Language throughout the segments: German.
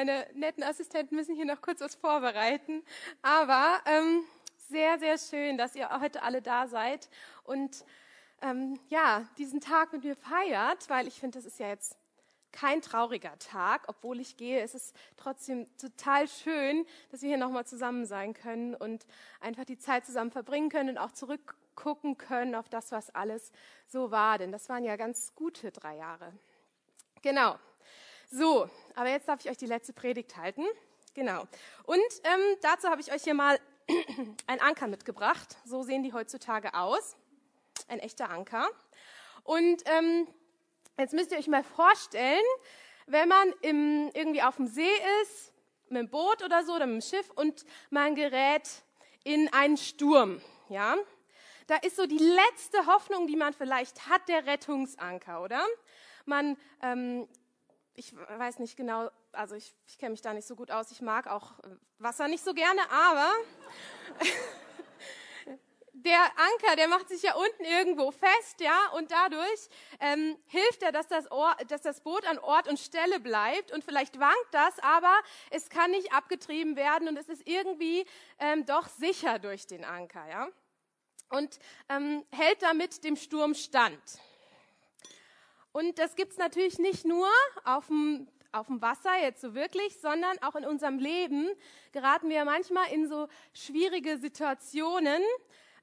meine netten Assistenten müssen hier noch kurz was vorbereiten. Aber ähm, sehr, sehr schön, dass ihr heute alle da seid und ähm, ja, diesen Tag mit mir feiert, weil ich finde, das ist ja jetzt kein trauriger Tag, obwohl ich gehe. Es ist trotzdem total schön, dass wir hier nochmal zusammen sein können und einfach die Zeit zusammen verbringen können und auch zurückgucken können auf das, was alles so war. Denn das waren ja ganz gute drei Jahre. Genau. So, aber jetzt darf ich euch die letzte Predigt halten. Genau. Und ähm, dazu habe ich euch hier mal ein Anker mitgebracht. So sehen die heutzutage aus. Ein echter Anker. Und ähm, jetzt müsst ihr euch mal vorstellen, wenn man im, irgendwie auf dem See ist, mit dem Boot oder so oder mit dem Schiff und man gerät in einen Sturm. Ja, da ist so die letzte Hoffnung, die man vielleicht hat, der Rettungsanker, oder? Man ähm, ich weiß nicht genau, also ich, ich kenne mich da nicht so gut aus. Ich mag auch äh, Wasser nicht so gerne, aber der Anker, der macht sich ja unten irgendwo fest, ja, und dadurch ähm, hilft er, dass das, Ohr, dass das Boot an Ort und Stelle bleibt und vielleicht wankt das, aber es kann nicht abgetrieben werden und es ist irgendwie ähm, doch sicher durch den Anker, ja, und ähm, hält damit dem Sturm stand. Und das gibt's natürlich nicht nur auf dem, auf dem Wasser jetzt so wirklich, sondern auch in unserem Leben geraten wir manchmal in so schwierige Situationen,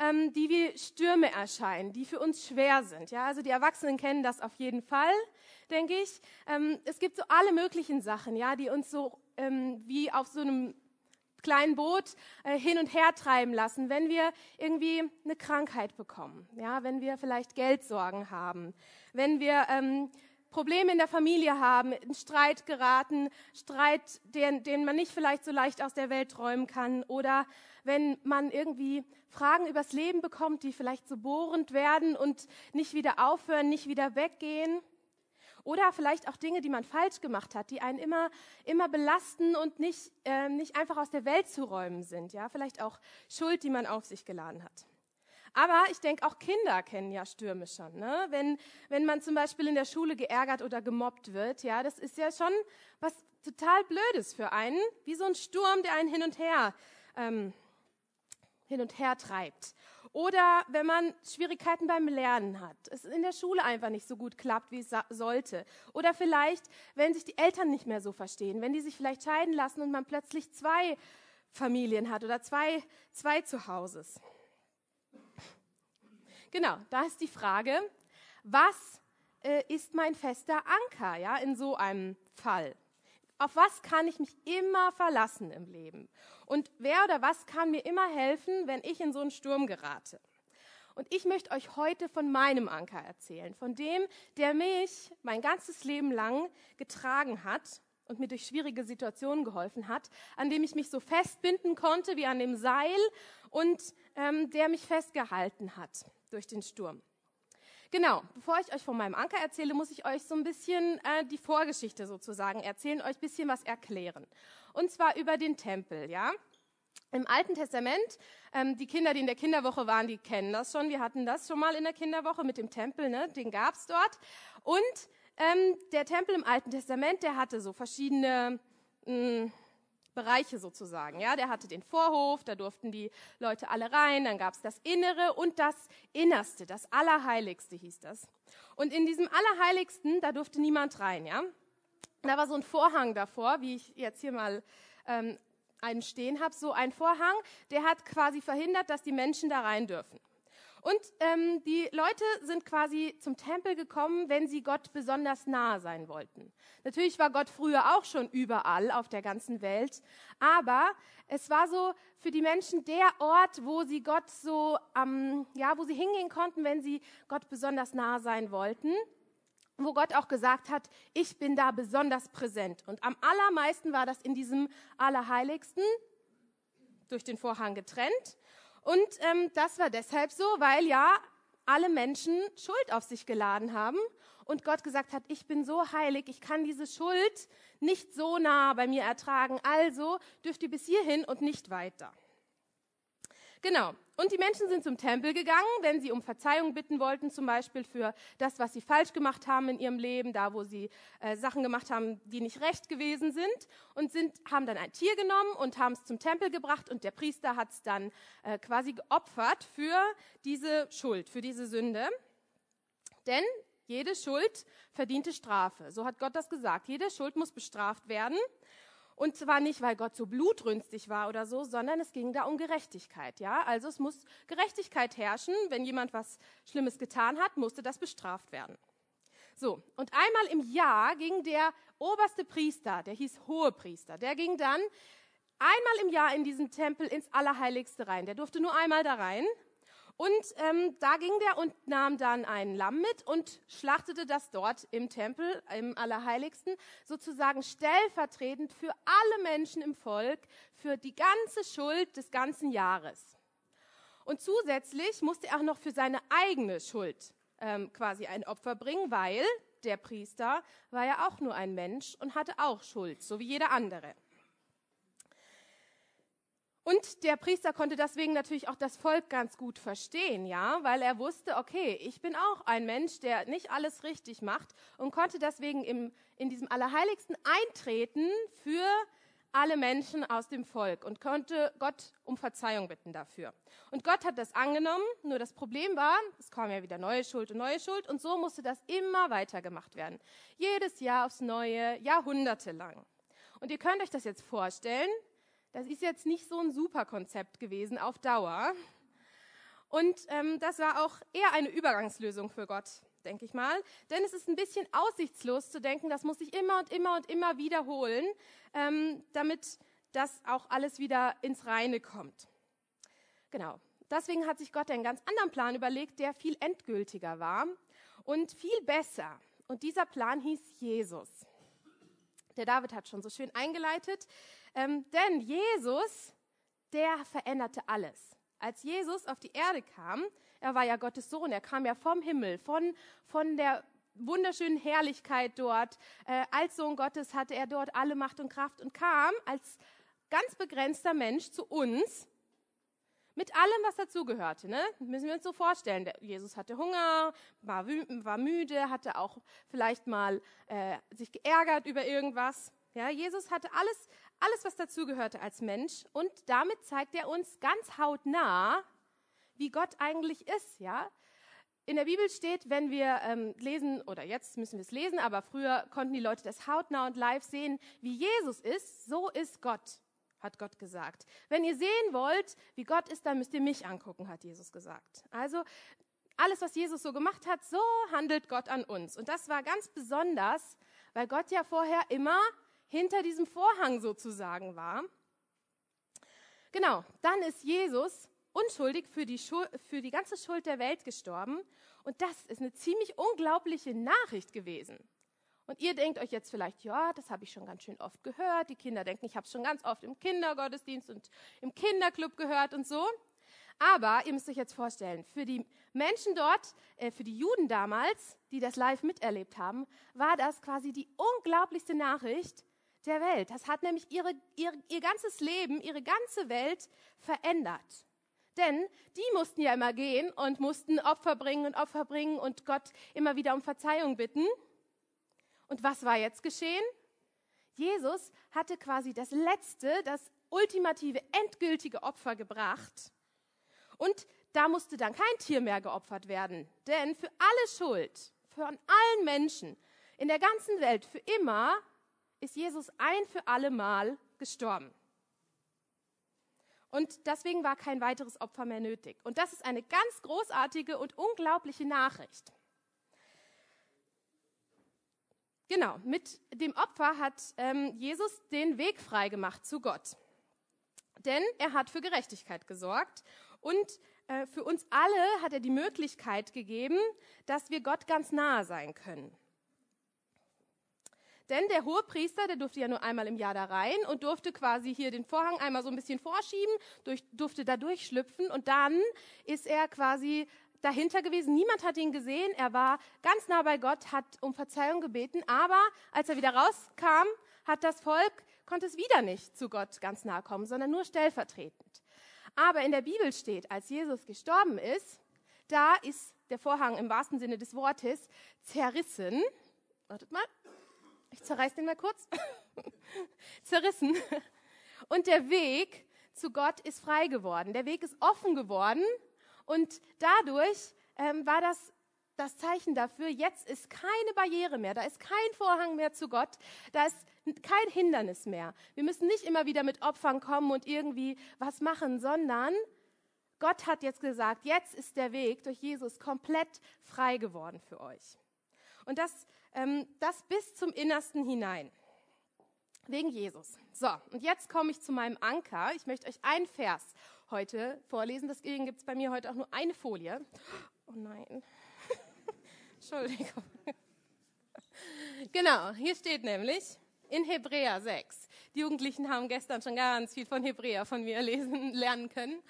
ähm, die wie Stürme erscheinen, die für uns schwer sind. Ja, also die Erwachsenen kennen das auf jeden Fall, denke ich. Ähm, es gibt so alle möglichen Sachen, ja, die uns so ähm, wie auf so einem kleinen Boot äh, hin und her treiben lassen, wenn wir irgendwie eine Krankheit bekommen, ja, wenn wir vielleicht Geldsorgen haben, wenn wir ähm, Probleme in der Familie haben, in Streit geraten, Streit, den, den man nicht vielleicht so leicht aus der Welt träumen kann, oder wenn man irgendwie Fragen übers Leben bekommt, die vielleicht so bohrend werden und nicht wieder aufhören, nicht wieder weggehen. Oder vielleicht auch Dinge, die man falsch gemacht hat, die einen immer, immer belasten und nicht, äh, nicht einfach aus der Welt zu räumen sind. Ja, vielleicht auch Schuld, die man auf sich geladen hat. Aber ich denke, auch Kinder kennen ja Stürme schon. Ne? Wenn, wenn man zum Beispiel in der Schule geärgert oder gemobbt wird, ja, das ist ja schon was total Blödes für einen, wie so ein Sturm, der einen hin und her, ähm, hin und her treibt. Oder wenn man Schwierigkeiten beim Lernen hat, es in der Schule einfach nicht so gut klappt, wie es sollte. Oder vielleicht, wenn sich die Eltern nicht mehr so verstehen, wenn die sich vielleicht scheiden lassen und man plötzlich zwei Familien hat oder zwei, zwei Zuhauses. Genau, da ist die Frage, was äh, ist mein fester Anker ja, in so einem Fall? Auf was kann ich mich immer verlassen im Leben? Und wer oder was kann mir immer helfen, wenn ich in so einen Sturm gerate? Und ich möchte euch heute von meinem Anker erzählen, von dem, der mich mein ganzes Leben lang getragen hat und mir durch schwierige Situationen geholfen hat, an dem ich mich so festbinden konnte wie an dem Seil und ähm, der mich festgehalten hat durch den Sturm. Genau, bevor ich euch von meinem Anker erzähle, muss ich euch so ein bisschen äh, die Vorgeschichte sozusagen erzählen, euch ein bisschen was erklären. Und zwar über den Tempel, ja. Im Alten Testament, ähm, die Kinder, die in der Kinderwoche waren, die kennen das schon. Wir hatten das schon mal in der Kinderwoche mit dem Tempel, ne? den gab's dort. Und ähm, der Tempel im Alten Testament, der hatte so verschiedene mh, mm, Bereiche sozusagen. Ja, der hatte den Vorhof, da durften die Leute alle rein, dann gab es das Innere und das Innerste, das Allerheiligste hieß das. Und in diesem Allerheiligsten, da durfte niemand rein, ja. Da war so ein Vorhang davor, wie ich jetzt hier mal ähm, einen stehen habe, so ein Vorhang, der hat quasi verhindert, dass die Menschen da rein dürfen. Und ähm, die Leute sind quasi zum Tempel gekommen, wenn sie Gott besonders nahe sein wollten. Natürlich war Gott früher auch schon überall auf der ganzen Welt, aber es war so für die Menschen der Ort, wo sie Gott so, ähm, ja, wo sie hingehen konnten, wenn sie Gott besonders nahe sein wollten wo Gott auch gesagt hat, ich bin da besonders präsent. Und am allermeisten war das in diesem Allerheiligsten, durch den Vorhang getrennt. Und ähm, das war deshalb so, weil ja alle Menschen Schuld auf sich geladen haben und Gott gesagt hat, ich bin so heilig, ich kann diese Schuld nicht so nah bei mir ertragen, also dürft ihr bis hierhin und nicht weiter. Genau. Und die Menschen sind zum Tempel gegangen, wenn sie um Verzeihung bitten wollten, zum Beispiel für das, was sie falsch gemacht haben in ihrem Leben, da wo sie äh, Sachen gemacht haben, die nicht recht gewesen sind, und sind, haben dann ein Tier genommen und haben es zum Tempel gebracht und der Priester hat es dann äh, quasi geopfert für diese Schuld, für diese Sünde. Denn jede Schuld verdiente Strafe. So hat Gott das gesagt. Jede Schuld muss bestraft werden. Und zwar nicht, weil Gott so blutrünstig war oder so, sondern es ging da um Gerechtigkeit. Ja, also es muss Gerechtigkeit herrschen. Wenn jemand was Schlimmes getan hat, musste das bestraft werden. So. Und einmal im Jahr ging der oberste Priester, der hieß Hohepriester, der ging dann einmal im Jahr in diesen Tempel ins Allerheiligste rein. Der durfte nur einmal da rein und ähm, da ging der und nahm dann ein Lamm mit und schlachtete das dort im Tempel, im Allerheiligsten, sozusagen stellvertretend für alle Menschen im Volk, für die ganze Schuld des ganzen Jahres. Und zusätzlich musste er auch noch für seine eigene Schuld ähm, quasi ein Opfer bringen, weil der Priester war ja auch nur ein Mensch und hatte auch Schuld, so wie jeder andere. Und der Priester konnte deswegen natürlich auch das Volk ganz gut verstehen, ja, weil er wusste, okay, ich bin auch ein Mensch, der nicht alles richtig macht und konnte deswegen im, in diesem Allerheiligsten eintreten für alle Menschen aus dem Volk und konnte Gott um Verzeihung bitten dafür. Und Gott hat das angenommen, nur das Problem war, es kam ja wieder neue Schuld und neue Schuld und so musste das immer weiter gemacht werden. Jedes Jahr aufs Neue, jahrhundertelang. Und ihr könnt euch das jetzt vorstellen, das ist jetzt nicht so ein super Konzept gewesen auf Dauer. Und ähm, das war auch eher eine Übergangslösung für Gott, denke ich mal. Denn es ist ein bisschen aussichtslos zu denken, das muss ich immer und immer und immer wiederholen, ähm, damit das auch alles wieder ins Reine kommt. Genau. Deswegen hat sich Gott einen ganz anderen Plan überlegt, der viel endgültiger war und viel besser. Und dieser Plan hieß Jesus. Der David hat schon so schön eingeleitet. Ähm, denn Jesus, der veränderte alles. Als Jesus auf die Erde kam, er war ja Gottes Sohn, er kam ja vom Himmel, von, von der wunderschönen Herrlichkeit dort. Äh, als Sohn Gottes hatte er dort alle Macht und Kraft und kam als ganz begrenzter Mensch zu uns mit allem, was dazugehörte. Ne? Müssen wir uns so vorstellen. Der Jesus hatte Hunger, war, war müde, hatte auch vielleicht mal äh, sich geärgert über irgendwas. Ja, Jesus hatte alles, alles, was dazugehörte als Mensch und damit zeigt er uns ganz hautnah, wie Gott eigentlich ist. Ja, in der Bibel steht, wenn wir ähm, lesen, oder jetzt müssen wir es lesen, aber früher konnten die Leute das hautnah und live sehen, wie Jesus ist, so ist Gott, hat Gott gesagt. Wenn ihr sehen wollt, wie Gott ist, dann müsst ihr mich angucken, hat Jesus gesagt. Also alles, was Jesus so gemacht hat, so handelt Gott an uns. Und das war ganz besonders, weil Gott ja vorher immer hinter diesem Vorhang sozusagen war. Genau, dann ist Jesus unschuldig für die, Schuld, für die ganze Schuld der Welt gestorben. Und das ist eine ziemlich unglaubliche Nachricht gewesen. Und ihr denkt euch jetzt vielleicht, ja, das habe ich schon ganz schön oft gehört. Die Kinder denken, ich habe es schon ganz oft im Kindergottesdienst und im Kinderclub gehört und so. Aber ihr müsst euch jetzt vorstellen, für die Menschen dort, äh, für die Juden damals, die das live miterlebt haben, war das quasi die unglaublichste Nachricht, der Welt. Das hat nämlich ihre, ihr, ihr ganzes Leben, ihre ganze Welt verändert. Denn die mussten ja immer gehen und mussten Opfer bringen und Opfer bringen und Gott immer wieder um Verzeihung bitten. Und was war jetzt geschehen? Jesus hatte quasi das letzte, das ultimative, endgültige Opfer gebracht. Und da musste dann kein Tier mehr geopfert werden. Denn für alle Schuld, von allen Menschen in der ganzen Welt, für immer ist Jesus ein für alle Mal gestorben. Und deswegen war kein weiteres Opfer mehr nötig. Und das ist eine ganz großartige und unglaubliche Nachricht. Genau, mit dem Opfer hat ähm, Jesus den Weg frei gemacht zu Gott. Denn er hat für Gerechtigkeit gesorgt und äh, für uns alle hat er die Möglichkeit gegeben, dass wir Gott ganz nahe sein können. Denn der hohe Priester, der durfte ja nur einmal im Jahr da rein und durfte quasi hier den Vorhang einmal so ein bisschen vorschieben, durch, durfte da durchschlüpfen und dann ist er quasi dahinter gewesen. Niemand hat ihn gesehen. Er war ganz nah bei Gott, hat um Verzeihung gebeten. Aber als er wieder rauskam, hat das Volk, konnte es wieder nicht zu Gott ganz nahe kommen, sondern nur stellvertretend. Aber in der Bibel steht, als Jesus gestorben ist, da ist der Vorhang im wahrsten Sinne des Wortes zerrissen. Wartet mal, ich zerreiß den mal kurz. zerrissen. Und der Weg zu Gott ist frei geworden. Der Weg ist offen geworden und dadurch ähm, war das das Zeichen dafür, jetzt ist keine Barriere mehr, da ist kein Vorhang mehr zu Gott, da ist kein Hindernis mehr. Wir müssen nicht immer wieder mit Opfern kommen und irgendwie was machen, sondern Gott hat jetzt gesagt, jetzt ist der Weg durch Jesus komplett frei geworden für euch. Und das, ähm, das bis zum Innersten hinein. Wegen Jesus. So, und jetzt komme ich zu meinem Anker. Ich möchte euch einen Vers heute vorlesen. Deswegen gibt es bei mir heute auch nur eine Folie. Oh nein. Entschuldigung. Genau, hier steht nämlich in Hebräer 6. Die Jugendlichen haben gestern schon ganz viel von Hebräer von mir lesen, lernen können.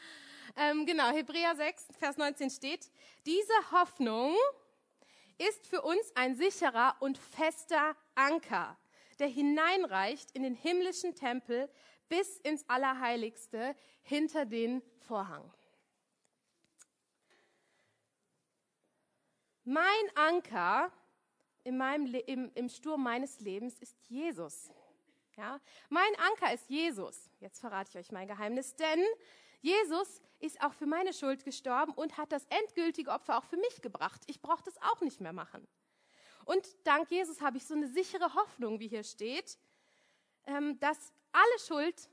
Ähm, genau, Hebräer 6, Vers 19 steht, diese Hoffnung ist für uns ein sicherer und fester Anker, der hineinreicht in den himmlischen Tempel bis ins Allerheiligste hinter den Vorhang. Mein Anker in meinem, im, im Sturm meines Lebens ist Jesus. Ja? Mein Anker ist Jesus. Jetzt verrate ich euch mein Geheimnis, denn Jesus ist auch für meine Schuld gestorben und hat das endgültige Opfer auch für mich gebracht. Ich brauche das auch nicht mehr machen. Und dank Jesus habe ich so eine sichere Hoffnung, wie hier steht, ähm, dass alle Schuld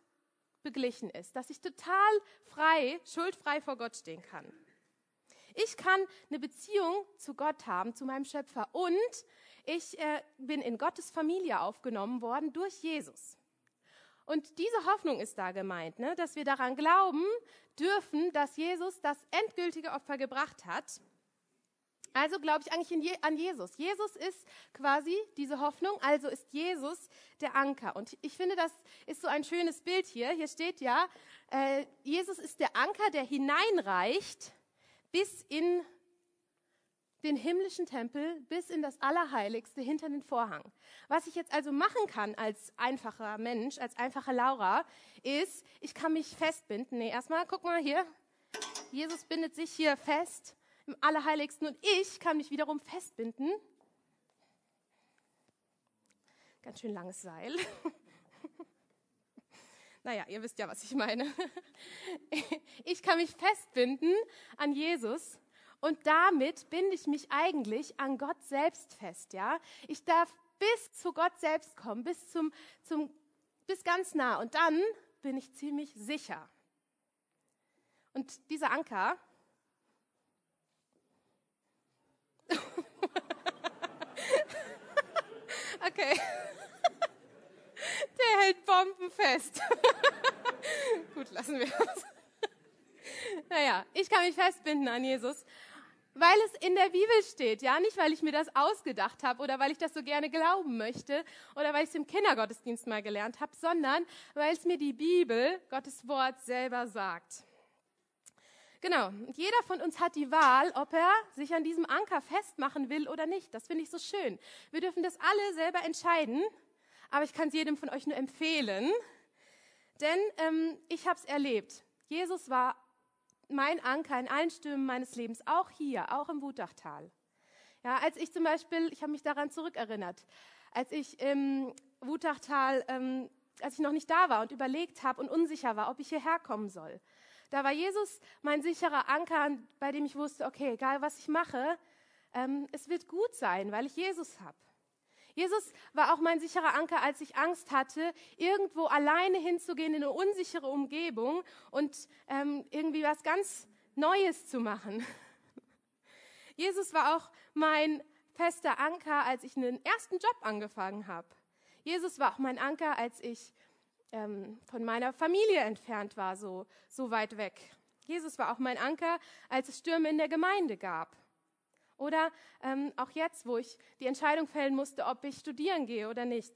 beglichen ist, dass ich total frei, schuldfrei vor Gott stehen kann. Ich kann eine Beziehung zu Gott haben, zu meinem Schöpfer. Und ich äh, bin in Gottes Familie aufgenommen worden durch Jesus. Und diese Hoffnung ist da gemeint, ne? dass wir daran glauben dürfen, dass Jesus das endgültige Opfer gebracht hat. Also glaube ich eigentlich Je an Jesus. Jesus ist quasi diese Hoffnung, also ist Jesus der Anker. Und ich finde, das ist so ein schönes Bild hier. Hier steht ja, äh, Jesus ist der Anker, der hineinreicht bis in den himmlischen Tempel, bis in das Allerheiligste hinter den Vorhang. Was ich jetzt also machen kann als einfacher Mensch, als einfache Laura, ist, ich kann mich festbinden. Nee, erstmal, guck mal hier. Jesus bindet sich hier fest im Allerheiligsten und ich kann mich wiederum festbinden. Ganz schön langes Seil. Naja, ihr wisst ja, was ich meine. Ich kann mich festbinden an Jesus und damit binde ich mich eigentlich an Gott selbst fest, ja? Ich darf bis zu Gott selbst kommen, bis zum, zum, bis ganz nah und dann bin ich ziemlich sicher. Und dieser Anker, okay. Der hält Bomben fest. Gut, lassen wir es. naja, ich kann mich festbinden an Jesus, weil es in der Bibel steht, ja, nicht weil ich mir das ausgedacht habe oder weil ich das so gerne glauben möchte oder weil ich es im Kindergottesdienst mal gelernt habe, sondern weil es mir die Bibel, Gottes Wort selber sagt. Genau, jeder von uns hat die Wahl, ob er sich an diesem Anker festmachen will oder nicht. Das finde ich so schön. Wir dürfen das alle selber entscheiden aber ich kann es jedem von euch nur empfehlen, denn ähm, ich habe es erlebt. Jesus war mein Anker in allen Stürmen meines Lebens, auch hier, auch im Wutachtal. Ja, als ich zum Beispiel, ich habe mich daran zurückerinnert, als ich im Wutachtal, ähm, als ich noch nicht da war und überlegt habe und unsicher war, ob ich hierher kommen soll. Da war Jesus mein sicherer Anker, bei dem ich wusste, okay, egal was ich mache, ähm, es wird gut sein, weil ich Jesus habe. Jesus war auch mein sicherer Anker, als ich Angst hatte, irgendwo alleine hinzugehen in eine unsichere Umgebung und ähm, irgendwie was ganz Neues zu machen. Jesus war auch mein fester Anker, als ich einen ersten Job angefangen habe. Jesus war auch mein Anker, als ich ähm, von meiner Familie entfernt war, so, so weit weg. Jesus war auch mein Anker, als es Stürme in der Gemeinde gab. Oder ähm, auch jetzt, wo ich die Entscheidung fällen musste, ob ich studieren gehe oder nicht.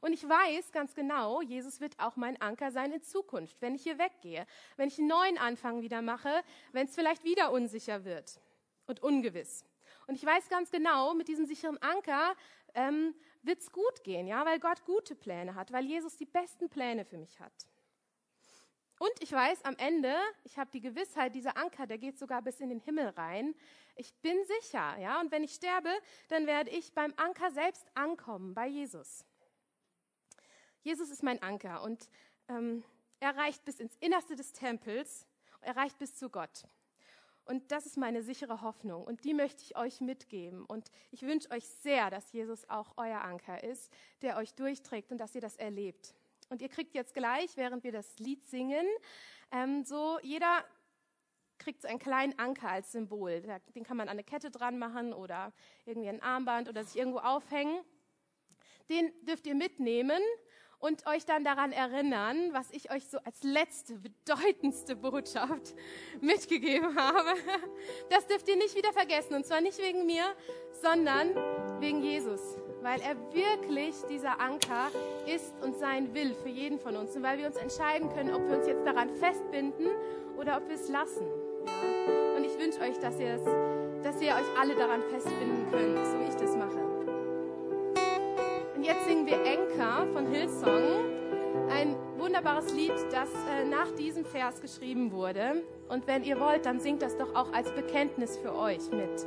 Und ich weiß ganz genau, Jesus wird auch mein Anker sein in Zukunft, wenn ich hier weggehe, wenn ich einen neuen Anfang wieder mache, wenn es vielleicht wieder unsicher wird und ungewiss. Und ich weiß ganz genau, mit diesem sicheren Anker ähm, wird es gut gehen, ja, weil Gott gute Pläne hat, weil Jesus die besten Pläne für mich hat. Und ich weiß am Ende, ich habe die Gewissheit, dieser Anker, der geht sogar bis in den Himmel rein. Ich bin sicher, ja. Und wenn ich sterbe, dann werde ich beim Anker selbst ankommen, bei Jesus. Jesus ist mein Anker und ähm, er reicht bis ins Innerste des Tempels, er reicht bis zu Gott. Und das ist meine sichere Hoffnung und die möchte ich euch mitgeben. Und ich wünsche euch sehr, dass Jesus auch euer Anker ist, der euch durchträgt und dass ihr das erlebt. Und ihr kriegt jetzt gleich, während wir das Lied singen, ähm, so jeder kriegt so einen kleinen Anker als Symbol. Den kann man an eine Kette dran machen oder irgendwie ein Armband oder sich irgendwo aufhängen. Den dürft ihr mitnehmen und euch dann daran erinnern, was ich euch so als letzte, bedeutendste Botschaft mitgegeben habe. Das dürft ihr nicht wieder vergessen. Und zwar nicht wegen mir, sondern wegen Jesus. Weil er wirklich dieser Anker ist und sein will für jeden von uns. Und weil wir uns entscheiden können, ob wir uns jetzt daran festbinden oder ob wir es lassen. Und ich wünsche euch, dass ihr, es, dass ihr euch alle daran festbinden könnt, so wie ich das mache jetzt singen wir Enka von Hillsong. Ein wunderbares Lied, das äh, nach diesem Vers geschrieben wurde. Und wenn ihr wollt, dann singt das doch auch als Bekenntnis für euch mit.